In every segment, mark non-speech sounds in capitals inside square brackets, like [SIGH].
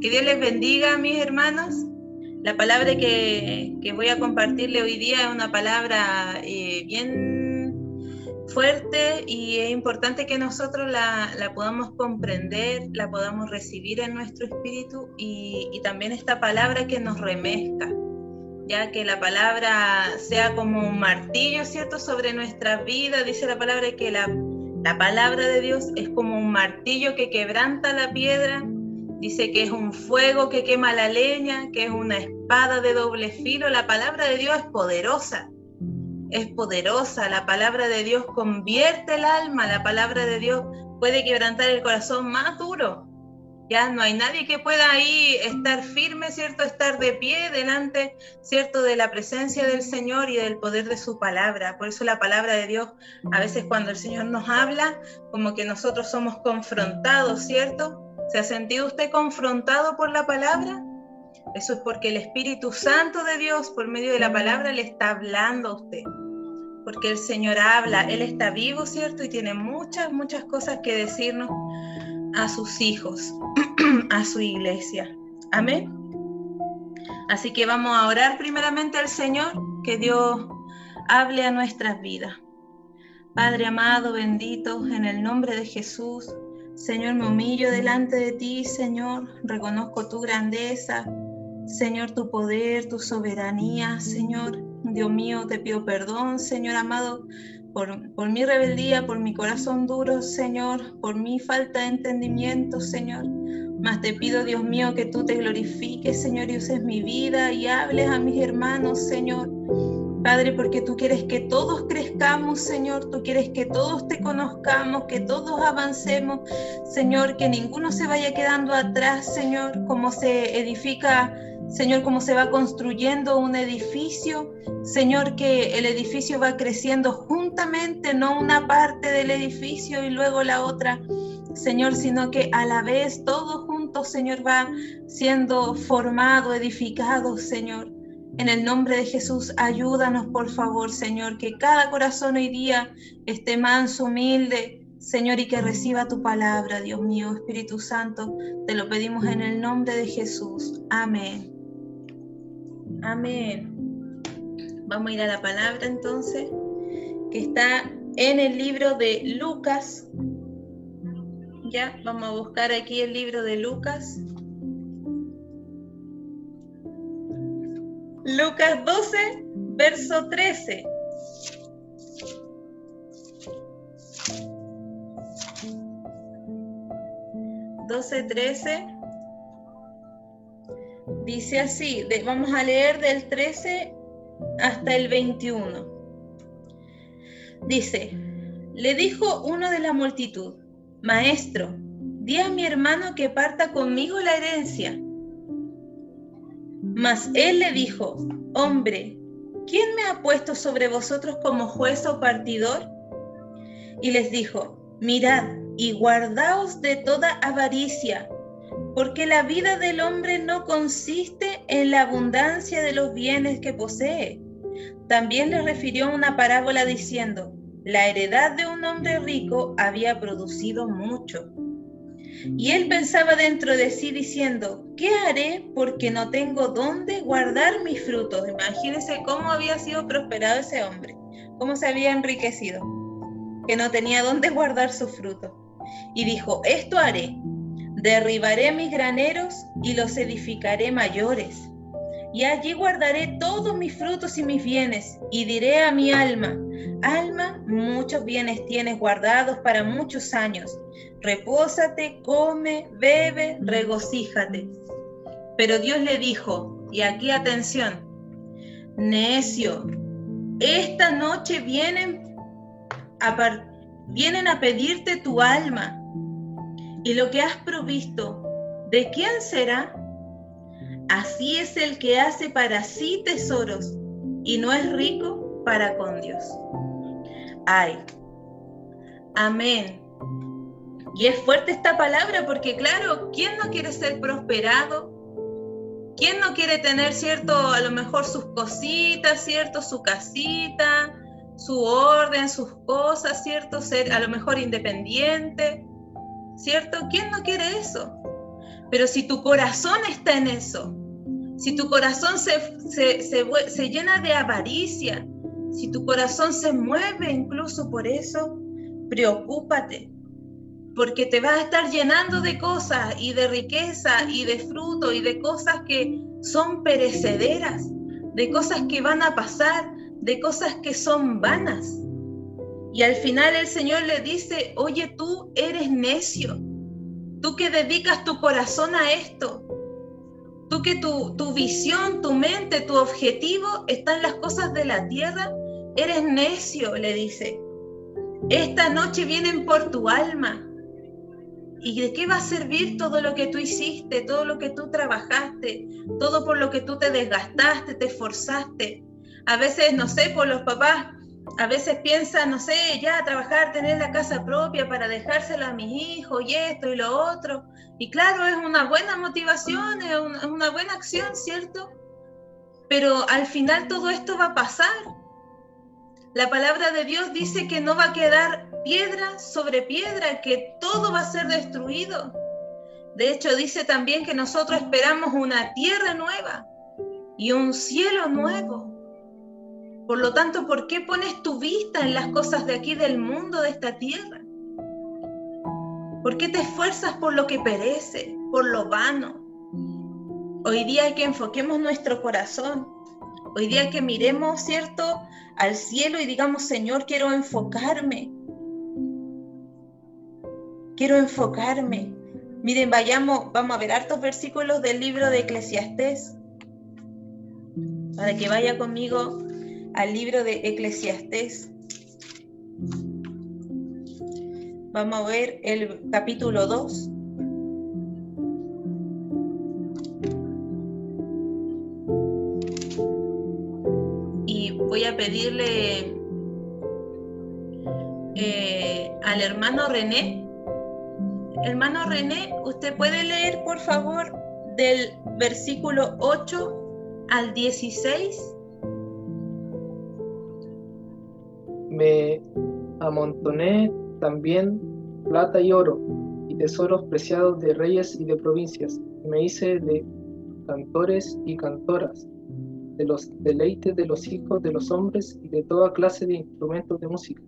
Que Dios les bendiga, mis hermanos. La palabra que, voy a compartirle hoy día es una palabra eh, bien fuerte y es importante que nosotros la, podamos comprender, la podamos recibir en nuestro espíritu y, y también esta palabra que nos remezca, ya que la palabra sea como un martillo, ¿cierto?, sobre nuestra vida. Dice la palabra que la, la palabra de Dios es como un martillo que quebranta la piedra Dice que es un fuego que quema la leña, que es una espada de doble filo. La palabra de Dios es poderosa, es poderosa. La palabra de Dios convierte el alma, la palabra de Dios puede quebrantar el corazón más duro. Ya no hay nadie que pueda ahí estar firme, ¿cierto? Estar de pie delante, ¿cierto? De la presencia del Señor y del poder de su palabra. Por eso la palabra de Dios, a veces cuando el Señor nos habla, como que nosotros somos confrontados, ¿cierto? ¿Se ha sentido usted confrontado por la palabra? Eso es porque el Espíritu Santo de Dios, por medio de la palabra, le está hablando a usted. Porque el Señor habla, Él está vivo, ¿cierto? Y tiene muchas, muchas cosas que decirnos a sus hijos, [CLEARS THROAT] a su iglesia. Amén. Así que vamos a orar primeramente al Señor, que Dios hable a nuestras vidas. Padre amado, bendito, en el nombre de Jesús, Señor, me humillo delante de ti, Señor, reconozco tu grandeza, Señor, tu poder, tu soberanía, Señor. Dios mío, te pido perdón, Señor amado, por, por, mi rebeldía, por mi corazón duro, Señor, por mi falta de entendimiento, Señor. Mas te pido, Dios mío, que tú te glorifiques, Señor, y uses mi vida y hables a mis hermanos, Señor. Padre, porque tú quieres que todos crezcamos, Señor, tú quieres que todos te conozcamos, que todos avancemos, Señor, que ninguno se vaya quedando atrás, Señor, como se edifica, Señor, como se va construyendo un edificio, Señor, que el edificio va creciendo juntamente, no una parte del edificio y luego la otra. Señor, sino que a la vez todos juntos, Señor, va siendo formado, edificado, Señor. En el nombre de Jesús, ayúdanos por favor, Señor, que cada corazón hoy día esté manso, humilde, Señor, y que reciba tu palabra, Dios mío, Espíritu Santo. Te lo pedimos en el nombre de Jesús. Amén. Amén. Vamos a ir a la palabra entonces, que está en el libro de Lucas. Ya, vamos a buscar aquí el libro de Lucas. Lucas 12, verso 13. Doce, trece. Dice así, vamos a leer del 13 hasta el 21. Dice, le dijo uno de la multitud, Maestro, di a mi hermano que parta conmigo la herencia. Mas él le dijo, hombre, ¿quién me ha puesto sobre vosotros como juez o partidor? Y les dijo, mirad y guardaos de toda avaricia, porque la vida del hombre no consiste en la abundancia de los bienes que posee. También le refirió una parábola diciendo, la heredad de un hombre rico había producido mucho. Y él pensaba dentro de sí diciendo, ¿qué haré porque no tengo dónde guardar mis frutos? Imagínense cómo había sido prosperado ese hombre, cómo se había enriquecido, que no tenía dónde guardar su fruto. Y dijo, esto haré, derribaré mis graneros y los edificaré mayores. Y allí guardaré todos mis frutos y mis bienes, y diré a mi alma, alma, muchos bienes tienes guardados para muchos años repósate, come, bebe, regocíjate. Pero Dios le dijo, y aquí atención, necio, esta noche vienen a, vienen a pedirte tu alma, y lo que has provisto, ¿de quién será? Así es el que hace para sí tesoros y no es rico para con Dios. Ay, amén. Y es fuerte esta palabra porque, claro, ¿quién no quiere ser prosperado? ¿Quién no quiere tener, cierto, a lo mejor sus cositas, cierto, su casita, su orden, sus cosas, cierto, ser a lo mejor independiente, cierto? ¿Quién no quiere eso? Pero si tu corazón está en eso, si tu corazón se, se, llena de avaricia, si tu corazón se mueve incluso por eso, preocúpate, porque te vas a estar llenando de cosas y de riqueza y de fruto y de cosas que son perecederas, de cosas que van a pasar, de cosas que son vanas. Y al final el Señor le dice, oye, tú eres necio, tú que dedicas tu corazón a esto, tú que tu, tu visión, tu mente, tu objetivo está en las cosas de la tierra, eres necio, le dice. Esta noche vienen por tu alma. ¿Y de qué va a servir todo lo que tú hiciste, todo lo que tú trabajaste, todo por lo que tú te desgastaste, te esforzaste? A veces, no sé, por los papás, a veces piensan, no sé, ya trabajar, tener la casa propia para dejársela a mis hijos y esto y lo otro. Y claro, es una buena motivación, es una, una buena acción, ¿cierto? Pero al final todo esto va a pasar. La palabra de Dios dice que no va a quedar piedra sobre piedra, que todo va a ser destruido. De hecho, dice también que nosotros esperamos una tierra nueva y un cielo nuevo. Por lo tanto, ¿por qué pones tu vista en las cosas de aquí del mundo, de esta tierra? ¿Por qué te esfuerzas por lo que perece, por lo vano? Hoy día hay que enfoquemos nuestro corazón. Hoy día que miremos, ¿cierto?, al cielo y digamos, Señor, quiero enfocarme quiero enfocarme. Miren, vayamos, vamos a ver hartos versículos del libro de Eclesiastés. Para que vaya conmigo al libro de Eclesiastés. Vamos a ver el capítulo 2. Y voy a pedirle eh, al hermano René Hermano René, ¿usted puede leer, por favor, del versículo 8 al 16? Me amontoné también plata y oro y tesoros preciados de reyes y de provincias. Me hice de cantores y cantoras, de los deleites de los hijos de los hombres y de toda clase de instrumentos de música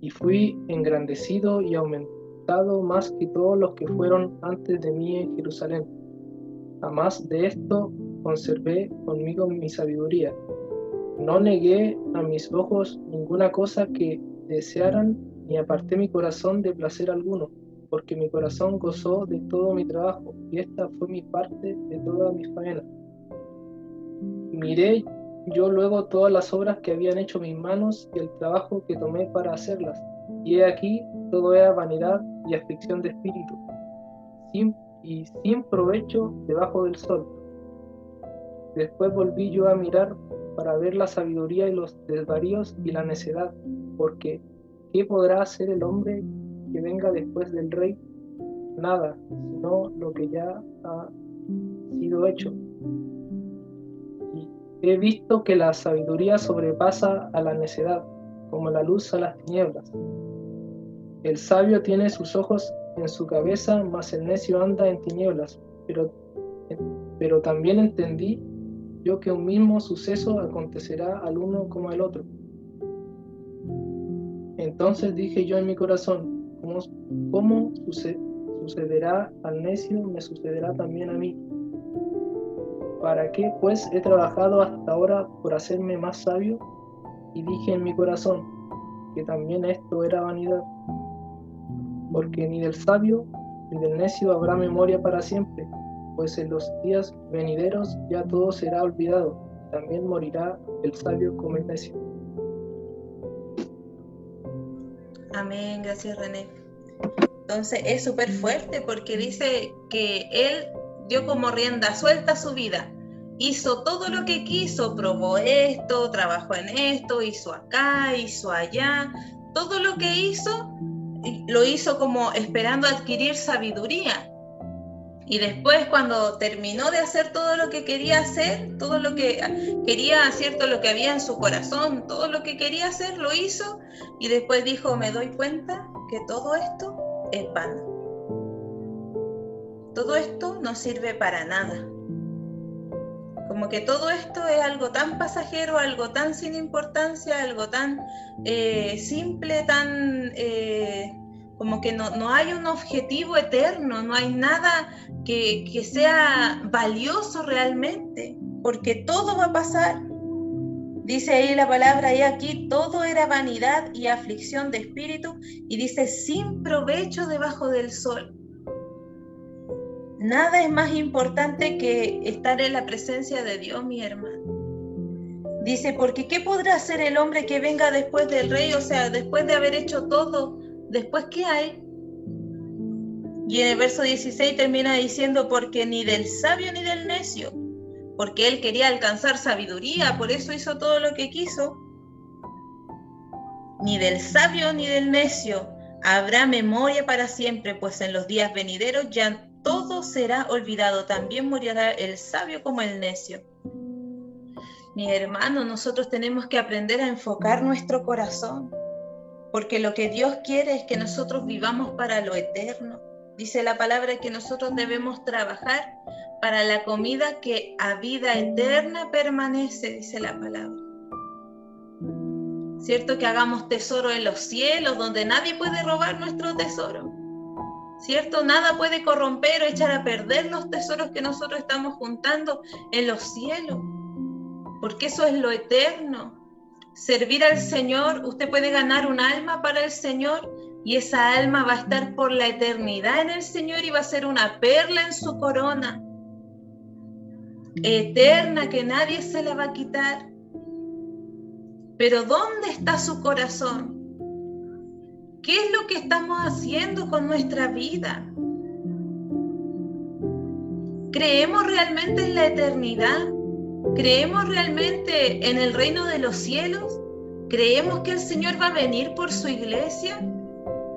y fui engrandecido y aumentado más que todos los que fueron antes de mí en Jerusalén. Además de esto, conservé conmigo mi sabiduría. No negué a mis ojos ninguna cosa que desearan, ni aparté mi corazón de placer alguno, porque mi corazón gozó de todo mi trabajo, y esta fue mi parte de toda mi faena. Miré yo luego todas las obras que habían hecho mis manos y el trabajo que tomé para hacerlas. Y he aquí, todo era vanidad y aflicción de espíritu, sin, y sin provecho debajo del sol. Después volví yo a mirar para ver la sabiduría y los desvaríos y la necedad, porque ¿qué podrá hacer el hombre que venga después del rey? Nada, sino lo que ya ha sido hecho He visto que la sabiduría sobrepasa a la necedad, como la luz a las tinieblas. El sabio tiene sus ojos en su cabeza, mas el necio anda en tinieblas. Pero, pero también entendí yo que un mismo suceso acontecerá al uno como al otro. Entonces dije yo en mi corazón, ¿cómo, cómo sucederá al necio? Me sucederá también a mí. ¿Para qué pues he trabajado hasta ahora por hacerme más sabio? Y dije en mi corazón que también esto era vanidad, porque ni del sabio ni del necio habrá memoria para siempre, pues en los días venideros ya todo será olvidado, también morirá el sabio como el necio. Amén, gracias René. Entonces es súper fuerte porque dice que él dio como rienda suelta su vida. Hizo todo lo que quiso, probó esto, trabajó en esto, hizo acá, hizo allá. Todo lo que hizo, lo hizo como esperando adquirir sabiduría. Y después cuando terminó de hacer todo lo que quería hacer, todo lo que quería, cierto, lo que había en su corazón, todo lo que quería hacer, lo hizo. Y después dijo, me doy cuenta que todo esto es vano todo esto no sirve para nada. Como que todo esto es algo tan pasajero, algo tan sin importancia, algo tan eh, simple, tan eh, como que no, hay un objetivo eterno, no hay nada que, que sea valioso realmente, porque todo va a pasar. Dice ahí la palabra, y aquí todo era vanidad y aflicción de espíritu, y dice, sin provecho debajo del sol. Nada es más importante que estar en la presencia de Dios, mi hermano. Dice, porque ¿qué podrá hacer el hombre que venga después del rey? O sea, después de haber hecho todo, después ¿qué hay? Y en el verso 16 termina diciendo, porque ni del sabio ni del necio, porque él quería alcanzar sabiduría, por eso hizo todo lo que quiso. Ni del sabio ni del necio habrá memoria para siempre, pues en los días venideros ya será olvidado, también morirá el sabio como el necio. Mi hermano, nosotros tenemos que aprender a enfocar nuestro corazón, porque lo que Dios quiere es que nosotros vivamos para lo eterno. Dice la palabra que nosotros debemos trabajar para la comida que a vida eterna permanece, dice la palabra. ¿Cierto? Que hagamos tesoro en los cielos, donde nadie puede robar nuestro tesoro. ¿Cierto? Nada puede corromper o echar a perder los tesoros que nosotros estamos juntando en los cielos, porque eso es lo eterno. Servir al Señor, usted puede ganar un alma para el Señor y esa alma va a estar por la eternidad en el Señor y va a ser una perla en su corona, eterna que nadie se la va a quitar. Pero ¿dónde está su corazón? ¿Qué es lo que estamos haciendo con nuestra vida? ¿Creemos realmente en la eternidad? ¿Creemos realmente en el reino de los cielos? ¿Creemos que el Señor va a venir por su iglesia?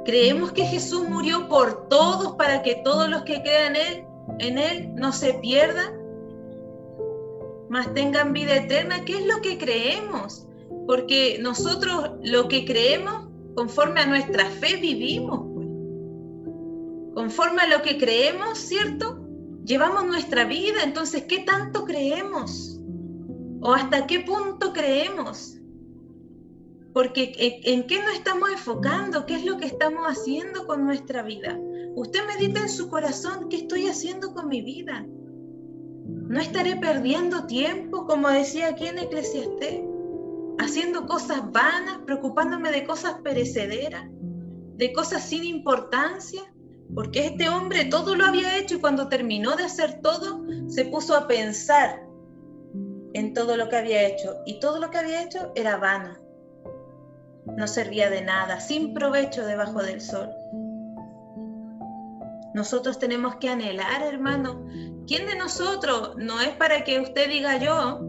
¿Creemos que Jesús murió por todos para que todos los que crean en Él, en Él no se pierdan? Mas tengan vida eterna. ¿Qué es lo que creemos? Porque nosotros lo que creemos conforme a nuestra fe vivimos, pues. conforme a lo que creemos, ¿cierto? Llevamos nuestra vida, entonces, ¿qué tanto creemos? ¿O hasta qué punto creemos? Porque ¿en qué nos estamos enfocando? ¿Qué es lo que estamos haciendo con nuestra vida? Usted medita en su corazón, ¿qué estoy haciendo con mi vida? No estaré perdiendo tiempo, como decía aquí en Eclesiastés haciendo cosas vanas, preocupándome de cosas perecederas, de cosas sin importancia, porque este hombre todo lo había hecho y cuando terminó de hacer todo, se puso a pensar en todo lo que había hecho y todo lo que había hecho era vano, no servía de nada, sin provecho debajo del sol. Nosotros tenemos que anhelar, hermano. ¿Quién de nosotros? No es para que usted diga yo,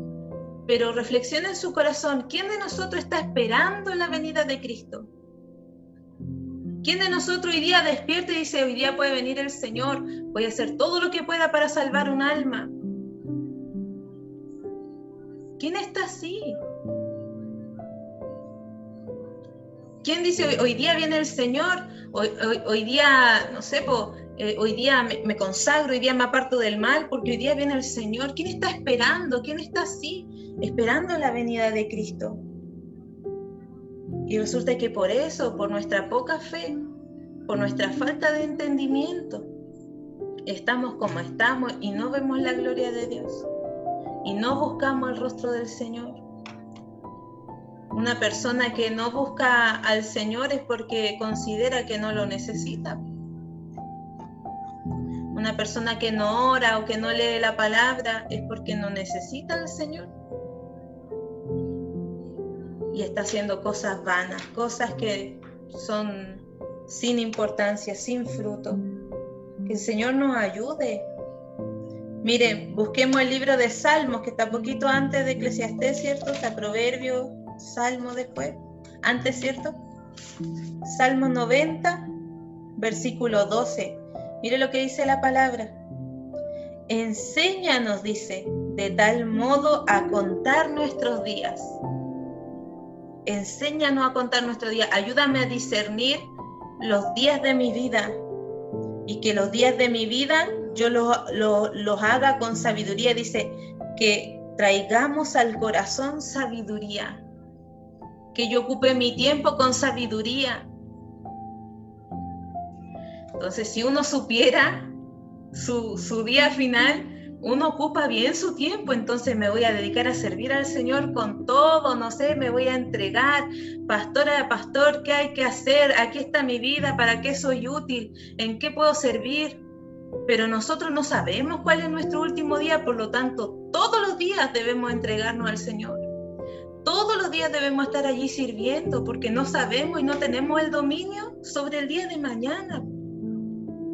pero reflexiona en su corazón, ¿quién de nosotros está esperando la venida de Cristo? ¿Quién de nosotros hoy día despierta y dice, hoy día puede venir el Señor, voy a hacer todo lo que pueda para salvar un alma? ¿Quién está así? ¿Quién dice, hoy, día viene el Señor, hoy, día, no sé, eh, hoy día me, me, consagro, hoy día me aparto del mal, porque hoy día viene el Señor? ¿Quién está esperando? ¿Quién está así? Esperando la venida de Cristo. Y resulta que por eso, por nuestra poca fe, por nuestra falta de entendimiento, estamos como estamos y no vemos la gloria de Dios. Y no buscamos el rostro del Señor. Una persona que no busca al Señor es porque considera que no lo necesita. Una persona que no ora o que no lee la palabra es porque no necesita al Señor y está haciendo cosas vanas, cosas que son sin importancia, sin fruto. Que el Señor nos ayude. Miren, busquemos el libro de Salmos, que está poquito antes de Eclesiastés, ¿cierto? Está Proverbio, Salmo después, antes, ¿cierto? Salmo 90, versículo 12. Mire lo que dice la palabra. Enséñanos, dice, de tal modo a contar nuestros días enséñanos a contar nuestro día, ayúdame a discernir los días de mi vida y que los días de mi vida yo los haga con sabiduría. Dice que traigamos al corazón sabiduría, que yo ocupe mi tiempo con sabiduría. Entonces, si uno supiera su, su día final, uno ocupa bien su tiempo, entonces me voy a dedicar a servir al Señor con todo, no sé, me voy a entregar, pastora, pastor, ¿qué hay que hacer? Aquí está mi vida, ¿para qué soy útil? ¿En qué puedo servir? Pero nosotros no sabemos cuál es nuestro último día, por lo tanto, todos los días debemos entregarnos al Señor. Todos los días debemos estar allí sirviendo porque no sabemos y no tenemos el dominio sobre el día de mañana.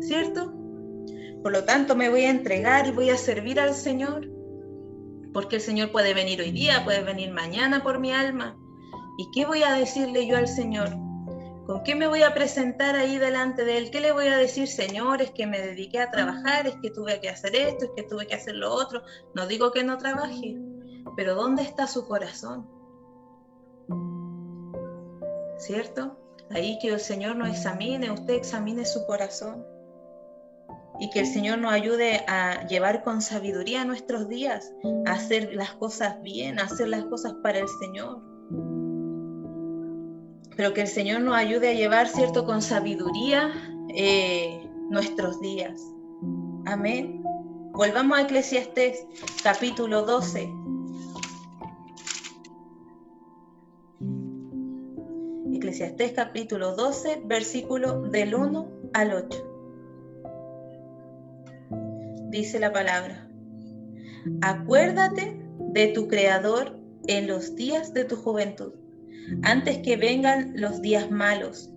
¿Cierto? Por lo tanto, me voy a entregar y voy a servir al Señor, porque el Señor puede venir hoy día, puede venir mañana por mi alma. ¿Y qué voy a decirle yo al Señor? ¿Con qué me voy a presentar ahí delante de Él? ¿Qué le voy a decir, Señor? Es que me dediqué a trabajar, es que tuve que hacer esto, es que tuve que hacer lo otro. No digo que no trabaje, pero ¿dónde está su corazón? ¿Cierto? Ahí que el Señor nos examine, usted examine su corazón y que el Señor nos ayude a llevar con sabiduría nuestros días, a hacer las cosas bien, a hacer las cosas para el Señor. Pero que el Señor nos ayude a llevar, ¿cierto?, con sabiduría eh, nuestros días. Amén. Volvamos a Eclesiastés capítulo 12. Eclesiastés capítulo 12, versículo del 1 al 8 dice la palabra. Acuérdate de tu Creador en los días de tu juventud, antes que vengan los días malos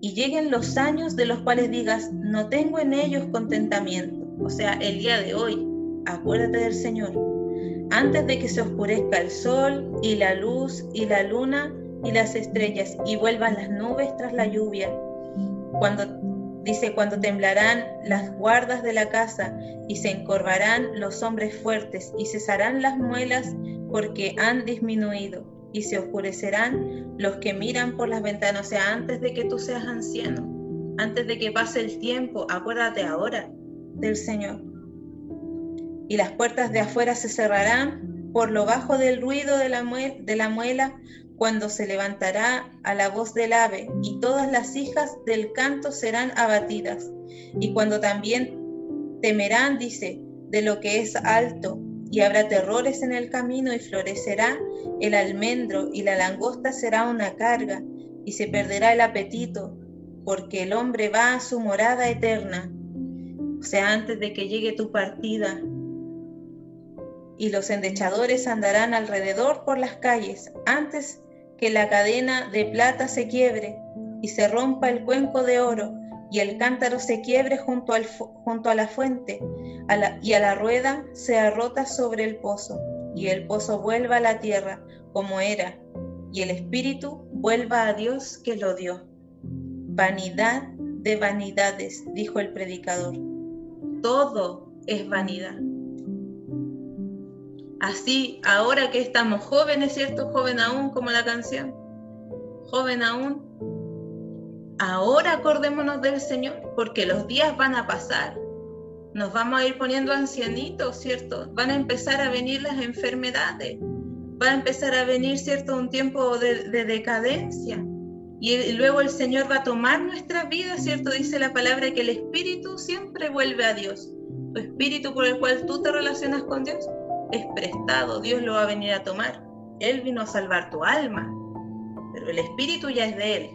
y lleguen los años de los cuales digas, no tengo en ellos contentamiento. O sea, el día de hoy, acuérdate del Señor, antes de que se oscurezca el sol y la luz y la luna y las estrellas y vuelvan las nubes tras la lluvia, cuando Dice, cuando temblarán las guardas de la casa y se encorvarán los hombres fuertes y cesarán las muelas porque han disminuido y se oscurecerán los que miran por las ventanas. O sea, antes de que tú seas anciano, antes de que pase el tiempo, acuérdate ahora del Señor. Y las puertas de afuera se cerrarán por lo bajo del ruido de la, de la muela cuando se levantará a la voz del ave, y todas las hijas del canto serán abatidas, y cuando también temerán, dice, de lo que es alto, y habrá terrores en el camino, y florecerá el almendro, y la langosta será una carga, y se perderá el apetito, porque el hombre va a su morada eterna. O sea, antes de que llegue tu partida, y los endechadores andarán alrededor por las calles, antes que la cadena de plata se quiebre y se rompa el cuenco de oro y el cántaro se quiebre junto, al, junto a la fuente y a la rueda sea rota sobre el pozo y el pozo vuelva a la tierra como era y el espíritu vuelva a Dios que lo dio. Vanidad de vanidades, dijo el predicador. Todo es vanidad. Así, ahora que estamos jóvenes, ¿cierto? Joven aún, como la canción. Joven aún. Ahora acordémonos del Señor, porque los días van a pasar. Nos vamos a ir poniendo ancianitos, ¿cierto? Van a empezar a venir las enfermedades. Va a empezar a venir, ¿cierto? Un tiempo de, decadencia. Y, luego el Señor va a tomar nuestra vida, ¿cierto? Dice la palabra que el Espíritu siempre vuelve a Dios. Tu Espíritu por el cual tú te relacionas con Dios es prestado, Dios lo va a venir a tomar. Él vino a salvar tu alma, pero el espíritu ya es de Él.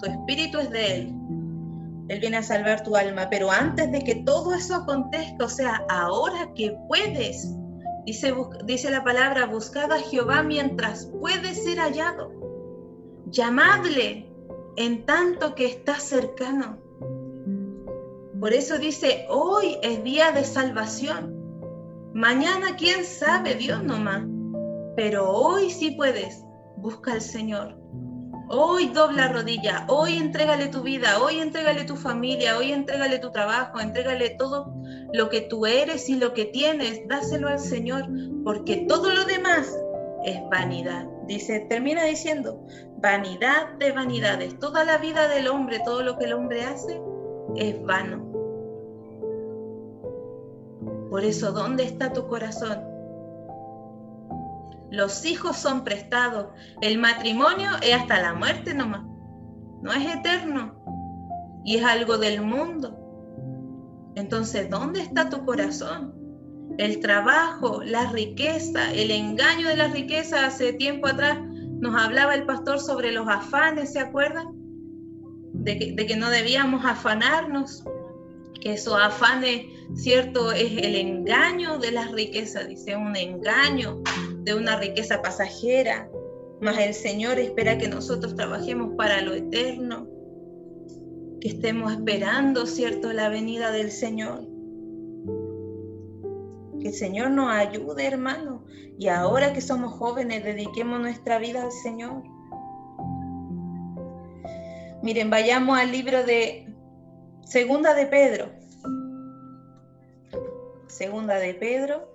Tu espíritu es de Él. Él viene a salvar tu alma, pero antes de que todo eso acontezca, o sea, ahora que puedes, dice, dice la palabra, buscad a Jehová mientras puede ser hallado. Llamadle en tanto que está cercano. Por eso dice, hoy es día de salvación. Mañana, quién sabe, Dios nomás. Pero hoy sí puedes. Busca al Señor. Hoy dobla rodilla, hoy entrégale tu vida, hoy entrégale tu familia, hoy entrégale tu trabajo, entrégale todo lo que tú eres y lo que tienes, dáselo al Señor, porque todo lo demás es vanidad. Dice, termina diciendo, vanidad de vanidades. Toda la vida del hombre, todo lo que el hombre hace, es vano. Por eso, ¿dónde está tu corazón? Los hijos son prestados. El matrimonio es hasta la muerte nomás. No es eterno. Y es algo del mundo. Entonces, ¿dónde está tu corazón? El trabajo, la riqueza, el engaño de la riqueza. Hace tiempo atrás nos hablaba el pastor sobre los afanes, ¿se acuerdan? De que, de que no debíamos afanarnos, que esos afanes, ¿cierto? Es el engaño de la riqueza, dice, un engaño de una riqueza pasajera, mas el Señor espera que nosotros trabajemos para lo eterno, que estemos esperando, ¿cierto?, la venida del Señor. Que el Señor nos ayude, hermano. Y ahora que somos jóvenes, dediquemos nuestra vida al Señor. Miren, vayamos al libro de Segunda de Pedro. Segunda de Pedro.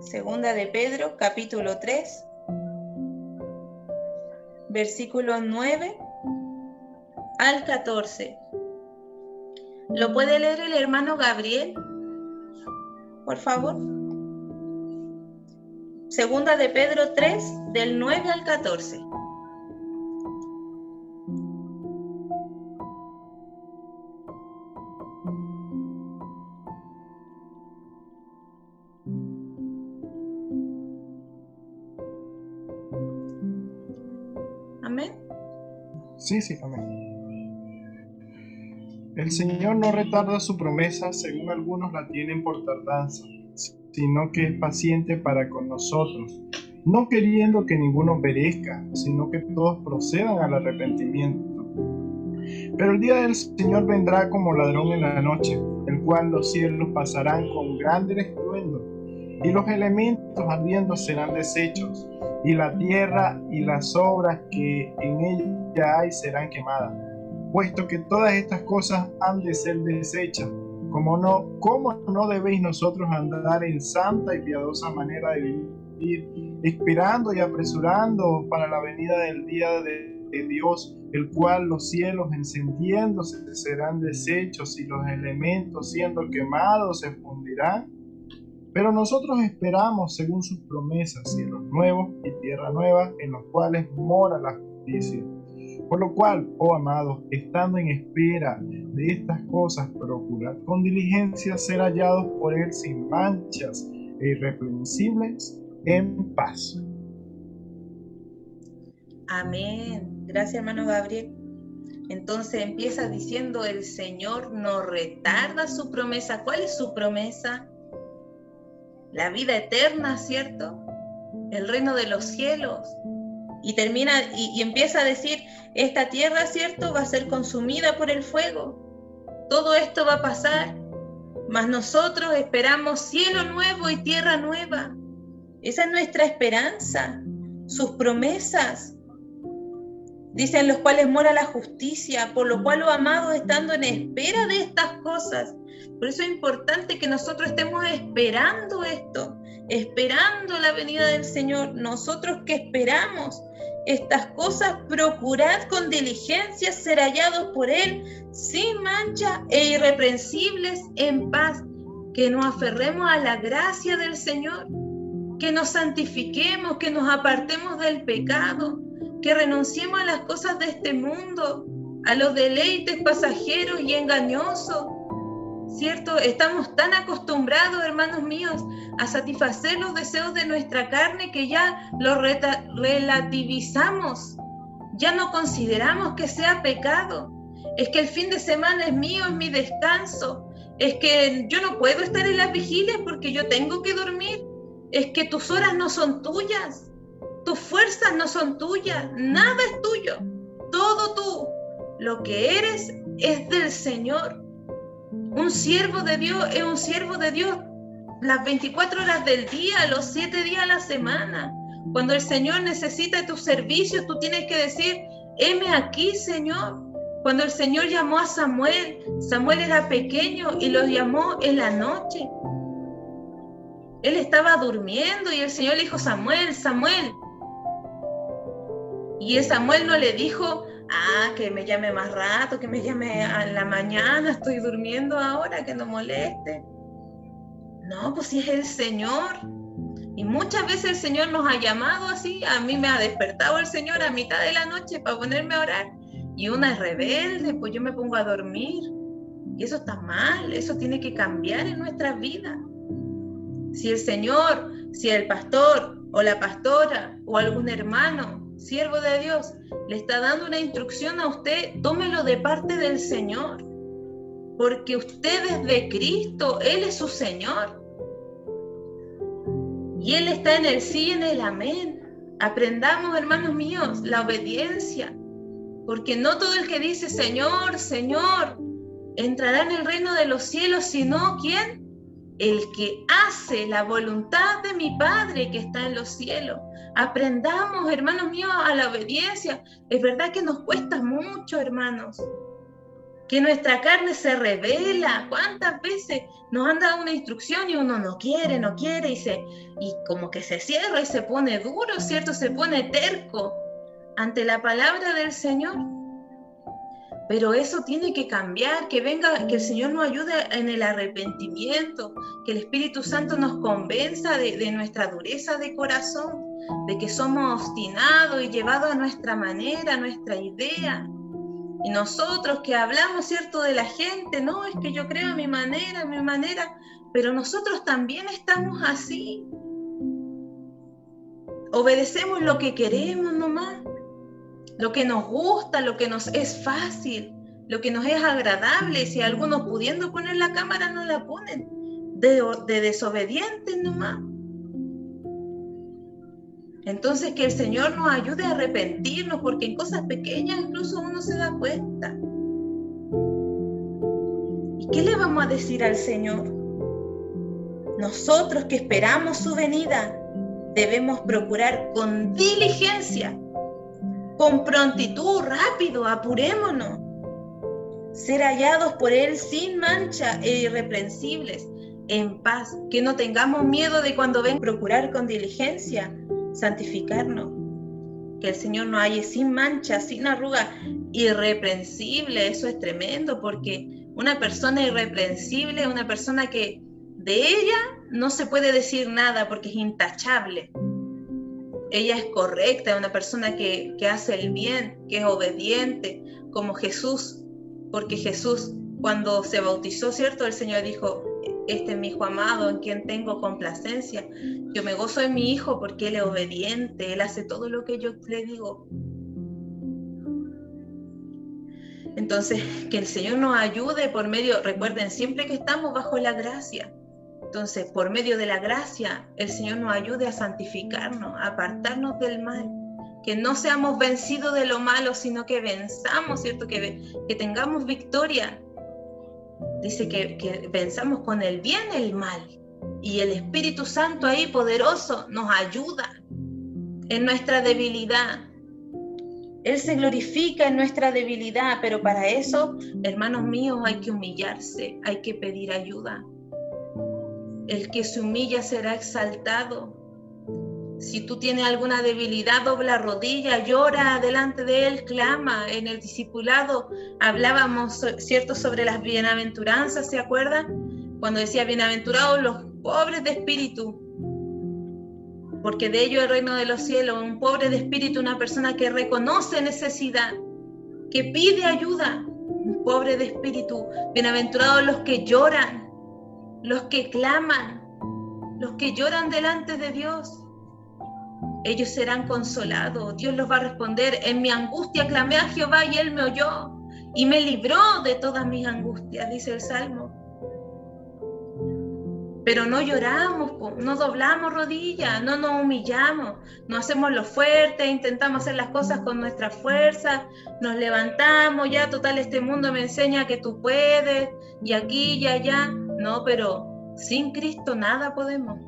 Segunda de Pedro, capítulo 3, versículo 9 al 14. ¿Lo puede leer el hermano Gabriel? Por favor. Segunda de Pedro 3, del 9 al 14. Sí, sí, amén. El Señor no retarda su promesa, según algunos la tienen por tardanza, sino que es paciente para con nosotros, no queriendo que ninguno perezca, sino que todos procedan al arrepentimiento. Pero el día del Señor vendrá como ladrón en la noche, el cual los cielos pasarán con grande estruendo, y los elementos ardiendo serán deshechos, y la tierra y las obras que en ella hay serán quemadas, puesto que todas estas cosas han de ser desechas. Como no, ¿Cómo no debéis nosotros andar en santa y piadosa manera de vivir, esperando y apresurando para la venida del día de Dios, el cual los cielos encendiéndose serán deshechos y los elementos siendo quemados se fundirán? Pero nosotros esperamos, según sus promesas, cielos nuevos y tierra nueva, en los cuales mora la justicia. Por lo cual, oh amados, estando en espera de estas cosas, procurad con diligencia ser hallados por Él sin manchas e irreprensibles en paz. Amén. Gracias, hermano Gabriel. Entonces empieza diciendo, el Señor no retarda su promesa. ¿Cuál es su promesa? La vida eterna, ¿cierto? El reino de los cielos y termina y, empieza a decir, esta tierra, ¿cierto?, va a ser consumida por el fuego. Todo esto va a pasar, mas nosotros esperamos cielo nuevo y tierra nueva. Esa es nuestra esperanza, sus promesas. Dicen los cuales mora la justicia, por lo cual, los amados, estando en espera de estas cosas. Por eso es importante que nosotros estemos esperando esto, esperando la venida del Señor. Nosotros que esperamos estas cosas, procurad con diligencia ser hallados por Él sin mancha e irreprensibles en paz, que nos aferremos a la gracia del Señor, que nos santifiquemos, que nos apartemos del pecado, que renunciemos a las cosas de este mundo, a los deleites pasajeros y engañosos ¿cierto? Estamos tan acostumbrados, hermanos míos, a satisfacer los deseos de nuestra carne que ya lo relativizamos, ya no consideramos que sea pecado. Es que el fin de semana es mío, es mi descanso. Es que yo no puedo estar en las vigilias porque yo tengo que dormir. Es que tus horas no son tuyas, tus fuerzas no son tuyas, nada es tuyo, todo tú. Lo que eres es del Señor. Un siervo de Dios es un siervo de Dios las 24 horas del día, los 7 días a la semana. Cuando el Señor necesita tus servicios, tú tienes que decir, heme aquí, Señor. Cuando el Señor llamó a Samuel, Samuel era pequeño y lo llamó en la noche. Él estaba durmiendo y el Señor le dijo, Samuel, Samuel. Y Samuel no le dijo, ah, que me llame más rato, que me llame a la mañana, estoy durmiendo ahora, que no moleste. No, pues si es el Señor. Y muchas veces el Señor nos ha llamado así, a mí me ha despertado el Señor a mitad de la noche para ponerme a orar. Y una es rebelde, pues yo me pongo a dormir. Y eso está mal, eso tiene que cambiar en nuestra vida. Si el Señor, si el pastor o la pastora o algún hermano, siervo de Dios, le está dando una instrucción a usted, tómelo de parte del Señor. Porque usted es de Cristo, Él es su Señor. Y Él está en el sí y en el amén. Aprendamos, hermanos míos, la obediencia. Porque no todo el que dice Señor, Señor, entrará en el reino de los cielos, sino ¿quién? El que hace la voluntad de mi Padre que está en los cielos. Aprendamos, hermanos míos, a la obediencia. Es verdad que nos cuesta mucho, hermanos. Que nuestra carne se revela. ¿Cuántas veces nos han dado una instrucción y uno no quiere, no quiere y, se, y como que se cierra y se pone duro, ¿cierto? Se pone terco ante la palabra del Señor. Pero eso tiene que cambiar, que venga, que el Señor nos ayude en el arrepentimiento, que el Espíritu Santo nos convenza de, nuestra dureza de corazón, de que somos obstinados y llevados a nuestra manera, a nuestra idea. Y nosotros que hablamos, ¿cierto?, de la gente, no, es que yo creo a mi manera, a mi manera, pero nosotros también estamos así. Obedecemos lo que queremos nomás lo que nos gusta, lo que nos es fácil, lo que nos es agradable. Si algunos pudiendo poner la cámara no la ponen, de, de desobedientes nomás. Entonces que el Señor nos ayude a arrepentirnos, porque en cosas pequeñas incluso uno se da cuenta. ¿Y qué le vamos a decir al Señor? Nosotros que esperamos su venida, debemos procurar con diligencia con prontitud, rápido, apurémonos. Ser hallados por Él sin mancha e irreprensibles, en paz, que no tengamos miedo de cuando ven procurar con diligencia santificarnos. Que el Señor nos halle sin mancha, sin arruga, irreprensible. Eso es tremendo porque una persona irreprensible una persona que de ella no se puede decir nada porque es intachable ella es correcta, es una persona que, hace el bien, que es obediente, como Jesús, porque Jesús cuando se bautizó, ¿cierto? El Señor dijo, este es mi hijo amado en quien tengo complacencia. Yo me gozo de mi hijo porque él es obediente, él hace todo lo que yo le digo. Entonces, que el Señor nos ayude por medio, recuerden, siempre que estamos bajo la gracia, entonces, por medio de la gracia, el Señor nos ayude a santificarnos, a apartarnos del mal, que no seamos vencidos de lo malo, sino que venzamos, ¿cierto? Que, que tengamos victoria. Dice que, que venzamos con el bien el mal. Y el Espíritu Santo ahí poderoso nos ayuda en nuestra debilidad. Él se glorifica en nuestra debilidad, pero para eso, hermanos míos, hay que humillarse, hay que pedir ayuda. El que se humilla será exaltado. Si tú tienes alguna debilidad, dobla rodilla, llora delante de Él, clama. En el discipulado hablábamos, ¿cierto?, sobre las bienaventuranzas, ¿se acuerdan? Cuando decía bienaventurados los pobres de espíritu, porque de ellos el reino de los cielos, un pobre de espíritu, una persona que reconoce necesidad, que pide ayuda, un pobre de espíritu, bienaventurados los que lloran, los que claman, los que lloran delante de Dios. Ellos serán consolados. Dios los va a responder. En mi angustia clamé a Jehová y él me oyó y me libró de todas mis angustias, dice el Salmo. Pero no lloramos, no doblamos rodillas, no nos humillamos, no hacemos lo fuerte, intentamos hacer las cosas con nuestra fuerza, nos levantamos, ya total este mundo me enseña que tú puedes, y aquí y allá. No, pero sin Cristo nada podemos.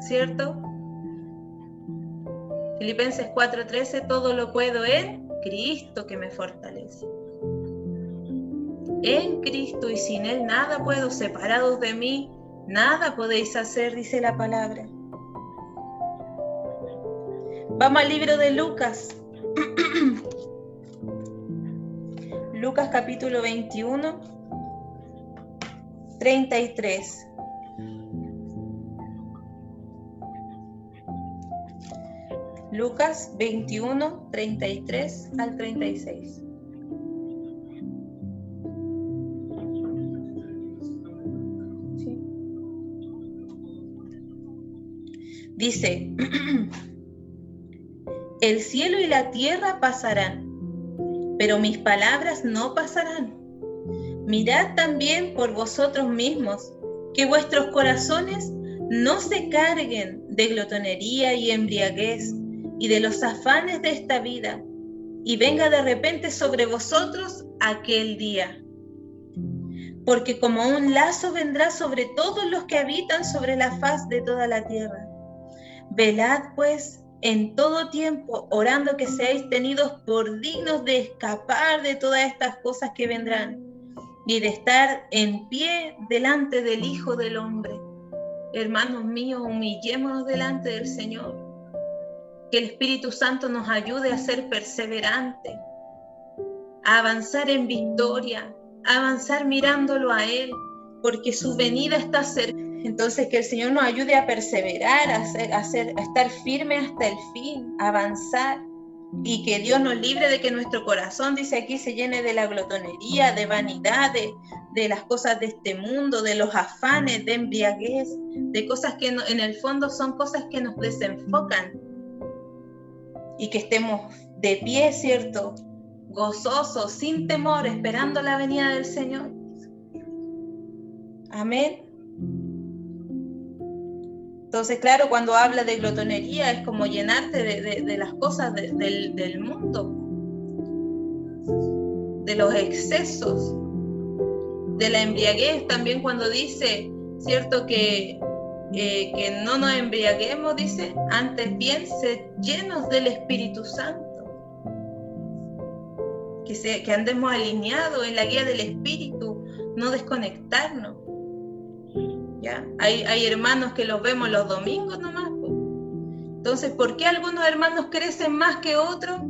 ¿Cierto? Filipenses 4:13, todo lo puedo en Cristo que me fortalece. En Cristo y sin Él nada puedo, separados de mí, nada podéis hacer, dice la palabra. Vamos al libro de Lucas. [CLEARS THROAT] Lucas capítulo 21, 33. Lucas 21, 33 al 36. Dice, [CLEARS THROAT] el cielo y la tierra pasarán, pero mis palabras no pasarán. Mirad también por vosotros mismos, que vuestros corazones no se carguen de glotonería y embriaguez y de los afanes de esta vida, y venga de repente sobre vosotros aquel día. Porque como un lazo vendrá sobre todos los que habitan sobre la faz de toda la tierra. Velad pues en todo tiempo, orando que seáis tenidos por dignos de escapar de todas estas cosas que vendrán y de estar en pie delante del Hijo del Hombre. Hermanos míos, humillémonos delante del Señor que el Espíritu Santo nos ayude a ser perseverantes, a avanzar en victoria, a avanzar mirándolo a Él, porque su venida está cerca. Entonces, que el Señor nos ayude a perseverar, a, hacer, a estar firme hasta el fin, a avanzar. Y que Dios nos libre de que nuestro corazón, dice aquí, se llene de la glotonería, de vanidad, de, de las cosas de este mundo, de los afanes, de embriaguez, de cosas que en el fondo son cosas que nos desenfocan y que estemos de pie, ¿cierto? Gozosos, sin temor, esperando la venida del Señor. Amén. Entonces, claro, cuando habla de glotonería es como llenarte de, las cosas del, mundo, de los excesos, de la embriaguez, también cuando dice, ¿cierto? Que eh, que no nos embriaguemos, dice, antes bien ser llenos del Espíritu Santo. Que, se, que andemos alineados en la guía del Espíritu, no desconectarnos. Hay, hermanos que los vemos los domingos nomás. Entonces, ¿por qué algunos hermanos crecen más que otros?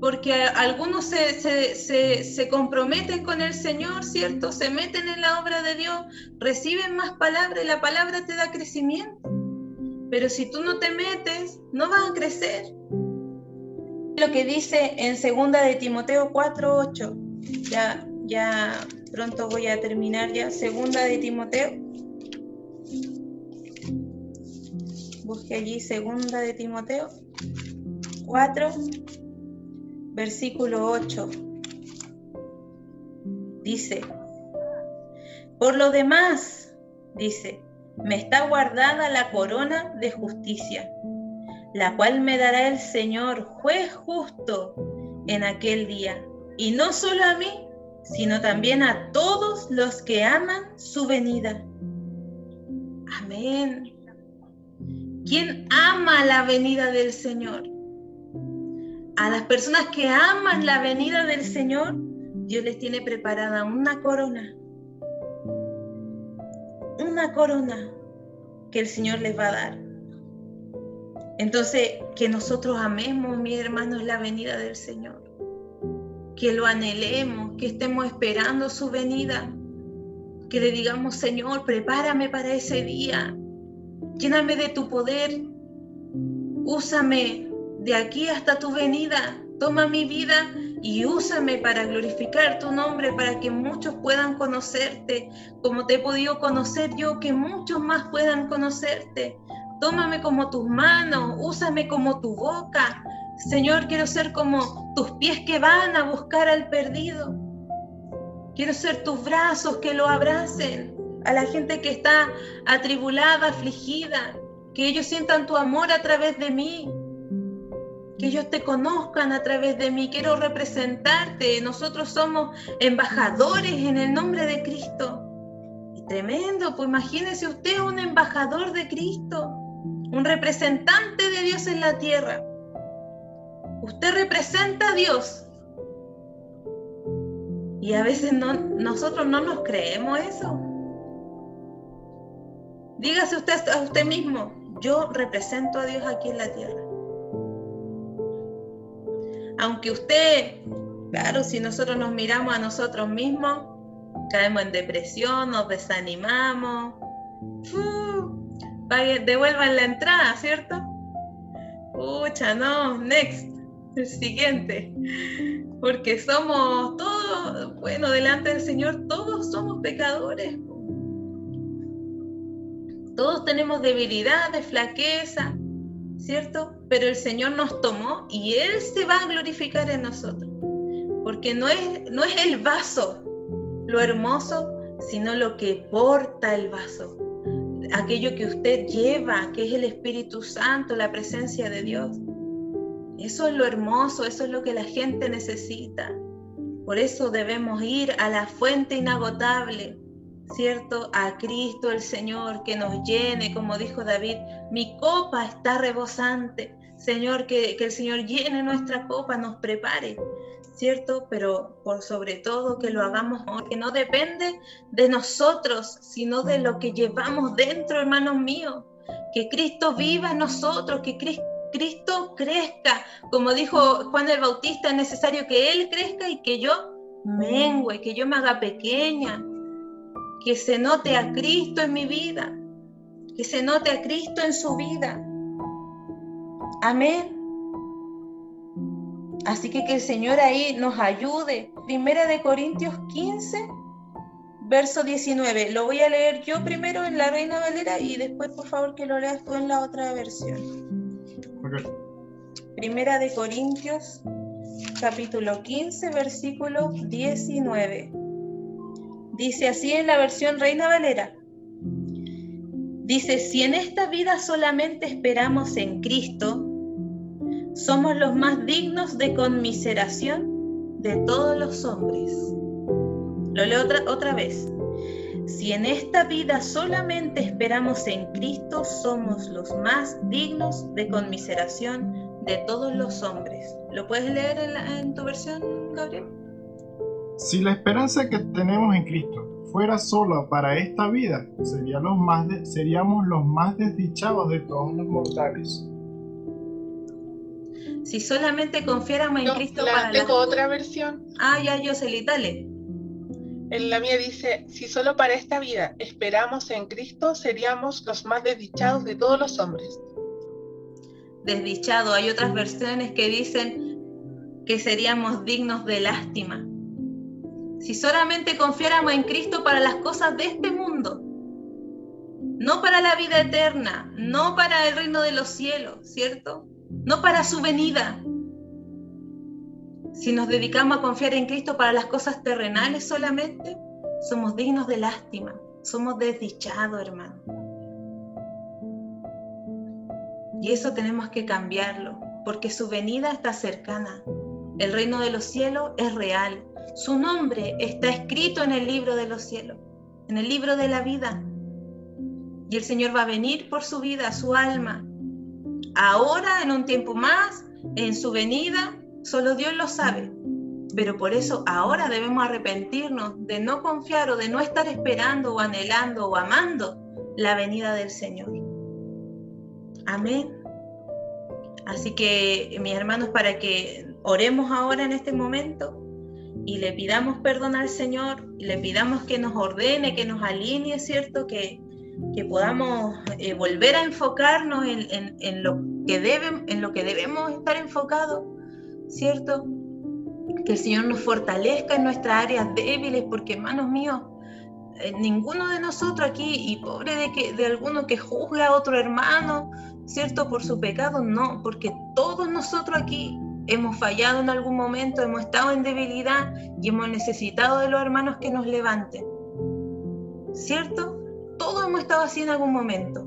porque algunos se, comprometen con el Señor, ¿cierto? Se meten en la obra de Dios, reciben más palabra y la palabra te da crecimiento. Pero si tú no te metes, no vas a crecer. Lo que dice en segunda de Timoteo 4:8. Ya ya pronto voy a terminar ya segunda de Timoteo. Busque allí segunda de Timoteo 4 versículo 8. Dice, por lo demás, dice, me está guardada la corona de justicia, la cual me dará el Señor, juez justo, en aquel día, y no solo a mí, sino también a todos los que aman su venida. Amén. ¿Quién ama la venida del Señor? a las personas que aman la venida del Señor, Dios les tiene preparada una corona. Una corona que el Señor les va a dar. Entonces, que nosotros amemos, mis hermanos, la venida del Señor. Que lo anhelemos, que estemos esperando su venida. Que le digamos, Señor, prepárame para ese día. Lléname de tu poder. Úsame de aquí hasta tu venida. Toma mi vida y úsame para glorificar tu nombre, para que muchos puedan conocerte, como te he podido conocer yo, que muchos más puedan conocerte. Tómame como tus manos, úsame como tu boca. Señor, quiero ser como tus pies que van a buscar al perdido. Quiero ser tus brazos que lo abracen a la gente que está atribulada, afligida, que ellos sientan tu amor a través de mí, que ellos te conozcan a través de mí, quiero representarte. Nosotros somos embajadores en el nombre de Cristo. Tremendo, pues imagínese usted un embajador de Cristo, un representante de Dios en la tierra. Usted representa a Dios. Y a veces no, nosotros no nos creemos eso. Dígase usted a usted mismo, yo represento a Dios aquí en la tierra. Aunque usted, claro, si nosotros nos miramos a nosotros mismos, caemos en depresión, nos desanimamos. devuelvan la entrada, ¿cierto? Pucha, no, next, el siguiente. Porque somos todos, bueno, delante del Señor, todos somos pecadores. Todos tenemos debilidades, flaqueza, ¿cierto? Pero el Señor nos tomó y Él se va a glorificar en nosotros. Porque no es, no es el vaso lo hermoso, sino lo que porta el vaso. Aquello que usted lleva, que es el Espíritu Santo, la presencia de Dios. Eso es lo hermoso, eso es lo que la gente necesita. Por eso debemos ir a la fuente inagotable, ¿cierto? A Cristo el Señor, que nos llene, como dijo David, mi copa está rebosante. Señor, que, el Señor llene nuestra copa, nos prepare, ¿cierto? Pero por sobre todo que lo hagamos que no depende de nosotros, sino de lo que llevamos dentro, hermanos míos. Que Cristo viva en nosotros, que Cristo crezca. Como dijo Juan el Bautista, es necesario que Él crezca y que yo mengue, que yo me haga pequeña, que se note a Cristo en mi vida, que se note a Cristo en su vida. Amén. Así que que el Señor ahí nos ayude. Primera de Corintios 15, verso 19. Lo voy a leer yo primero en la Reina Valera y después por favor que lo leas tú en la otra versión. Primera de Corintios, capítulo 15, versículo 19. Dice así en la versión Reina Valera. Dice, si en esta vida solamente esperamos en Cristo, somos los más dignos de conmiseración de todos los hombres. Lo leo otra, otra vez. Si en esta vida solamente esperamos en Cristo, somos los más dignos de conmiseración de todos los hombres. ¿Lo puedes leer en, en tu versión, Gabriel? Si la esperanza que tenemos en Cristo fuera solo para esta vida, los más seríamos los más desdichados de todos los mortales. Si solamente confiáramos en Cristo la, para tengo otra versión. Ah, ya, yo sé, dale. En la mía dice, si solo para esta vida esperamos en Cristo, seríamos los más desdichados de todos los hombres. Desdichado. Hay otras versiones que dicen que seríamos dignos de lástima. Si solamente confiáramos en Cristo para las cosas de este mundo, no para la vida eterna, no para el reino de los cielos, ¿cierto? No para su venida. Si nos dedicamos a confiar en Cristo para las cosas terrenales solamente, somos dignos de lástima, somos desdichados, hermano. Y eso tenemos que cambiarlo, porque su venida está cercana. El reino de los cielos es real, su nombre está escrito en el libro de los cielos, en el libro de la vida. Y el Señor va a venir por su vida, su alma. Ahora, en un tiempo más, en su venida, solo Dios lo sabe. Pero por eso ahora debemos arrepentirnos de no confiar o de no estar esperando o anhelando o amando la venida del Señor. Amén. Así que, mis hermanos, para que oremos ahora en este momento y le pidamos perdón al Señor, y le pidamos que nos ordene, que nos alinee, ¿cierto? Que, que podamos eh, volver a enfocarnos en, lo que deben, en lo que debemos estar enfocados, ¿cierto? Que el Señor nos fortalezca en nuestras áreas débiles, porque hermanos míos, eh, ninguno de nosotros aquí, y pobre de, que, de alguno que juzgue a otro hermano, ¿cierto? Por su pecado, no, porque todos nosotros aquí hemos fallado en algún momento, hemos estado en debilidad y hemos necesitado de los hermanos que nos levanten. ¿Cierto? Todos hemos estado así en algún momento.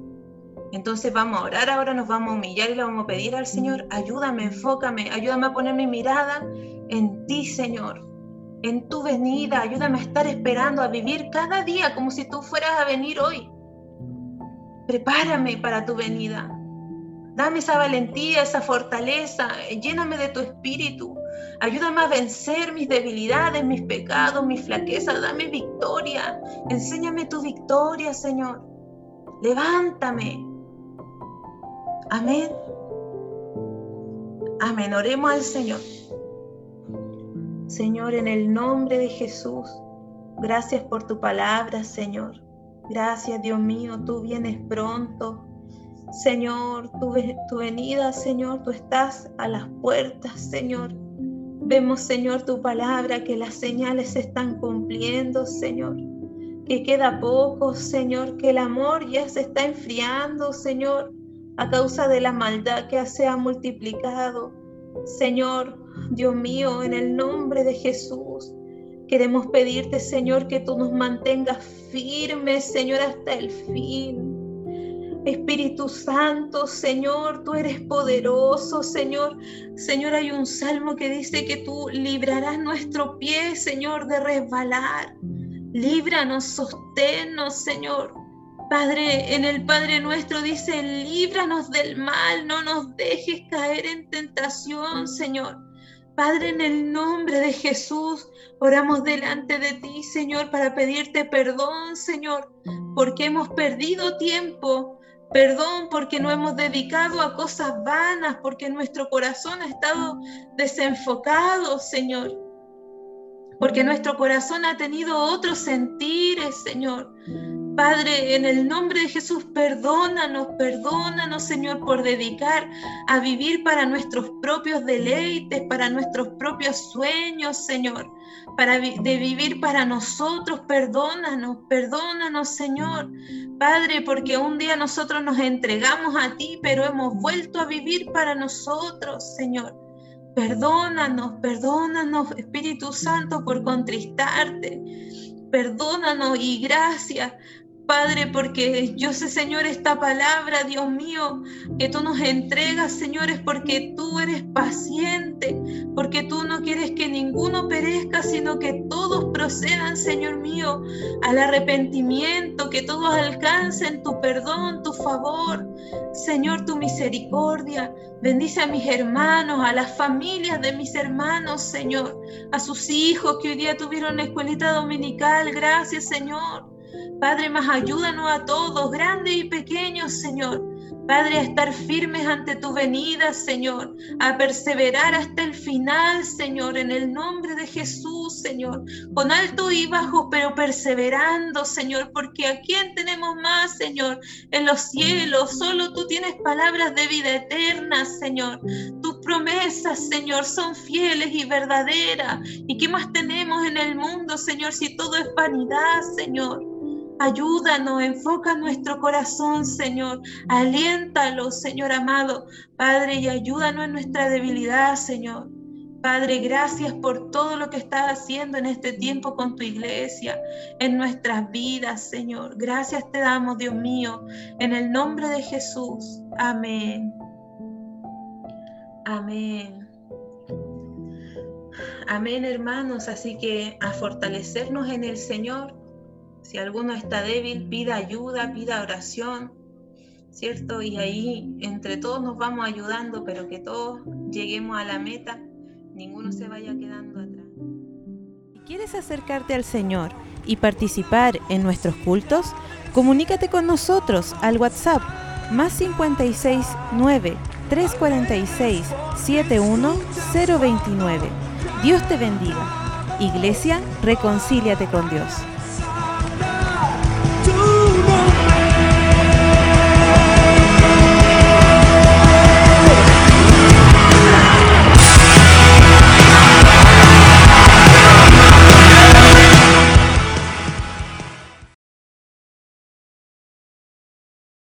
Entonces vamos a orar ahora, nos vamos a humillar y le vamos a pedir al Señor, ayúdame, enfócame, ayúdame a poner mi mirada en ti, Señor, en tu venida, ayúdame a estar esperando, a vivir cada día como si tú fueras a venir hoy. Prepárame para tu venida. Dame esa valentía, esa fortaleza, lléname de tu espíritu. Ayúdame a vencer mis debilidades, mis pecados, mis flaquezas. Dame victoria. Enséñame tu victoria, Señor. Levántame. Amén. Amén. Oremos al Señor. Señor, en el nombre de Jesús. Gracias por tu palabra, Señor. Gracias, Dios mío, tú vienes pronto. Señor, tu, venida, Señor, tú estás a las puertas, Señor. Vemos, Señor, tu palabra, que las señales se están cumpliendo, Señor. Que queda poco, Señor, que el amor ya se está enfriando, Señor, a causa de la maldad que se ha multiplicado. Señor, Dios mío, en el nombre de Jesús, queremos pedirte, Señor, que tú nos mantengas firmes, Señor, hasta el fin. Espíritu Santo, Señor, tú eres poderoso, Señor. Señor, hay un salmo que dice que tú librarás nuestro pie, Señor, de resbalar. Líbranos, sosténnos, Señor. Padre, en el Padre nuestro dice, líbranos del mal, no nos dejes caer en tentación, Señor. Padre, en el nombre de Jesús, oramos delante de ti, Señor, para pedirte perdón, Señor, porque hemos perdido tiempo, Perdón porque no hemos dedicado a cosas vanas, porque nuestro corazón ha estado desenfocado, Señor. Porque nuestro corazón ha tenido otros sentires, Señor. Padre, en el nombre de Jesús, perdónanos, perdónanos, Señor, por dedicar a vivir para nuestros propios deleites, para nuestros propios sueños, Señor, para de vivir para nosotros. Perdónanos, perdónanos, Señor. Padre, porque un día nosotros nos entregamos a ti, pero hemos vuelto a vivir para nosotros, Señor. Perdónanos, perdónanos, Espíritu Santo, por contristarte. Perdónanos y gracias Padre, porque yo sé, Señor, esta palabra, Dios mío, que tú nos entregas, Señor, es porque tú eres paciente, porque tú no quieres que ninguno perezca, sino que todos procedan, Señor mío, al arrepentimiento, que todos alcancen tu perdón, tu favor, Señor, tu misericordia. Bendice a mis hermanos, a las familias de mis hermanos, Señor, a sus hijos que hoy día tuvieron escuelita dominical. Gracias, Señor. Padre, más ayúdanos a todos, grandes y pequeños, Señor. Padre, a estar firmes ante tu venida, Señor, a perseverar hasta el final, Señor, en el nombre de Jesús, Señor, con alto y bajo, pero perseverando, Señor, porque a quién tenemos más, Señor, en los cielos, solo tú tienes palabras de vida eterna, Señor. Tus promesas, Señor, son fieles y verdaderas. ¿Y qué más tenemos en el mundo, Señor, si todo es vanidad, Señor? Ayúdanos, enfoca nuestro corazón, Señor. Aliéntalo, Señor amado. Padre, y ayúdanos en nuestra debilidad, Señor. Padre, gracias por todo lo que estás haciendo en este tiempo con tu iglesia, en nuestras vidas, Señor. Gracias te damos, Dios mío, en el nombre de Jesús. Amén. Amén. Amén, hermanos. Así que a fortalecernos en el Señor si alguno está débil, pida ayuda, pida oración, ¿cierto? Y ahí entre todos nos vamos ayudando, pero que todos lleguemos a la meta, ninguno se vaya quedando atrás. Si quieres acercarte al Señor y participar en nuestros cultos, comunícate con nosotros al WhatsApp más 56 9 346 71029. Dios te bendiga. Iglesia, reconcíliate con Dios.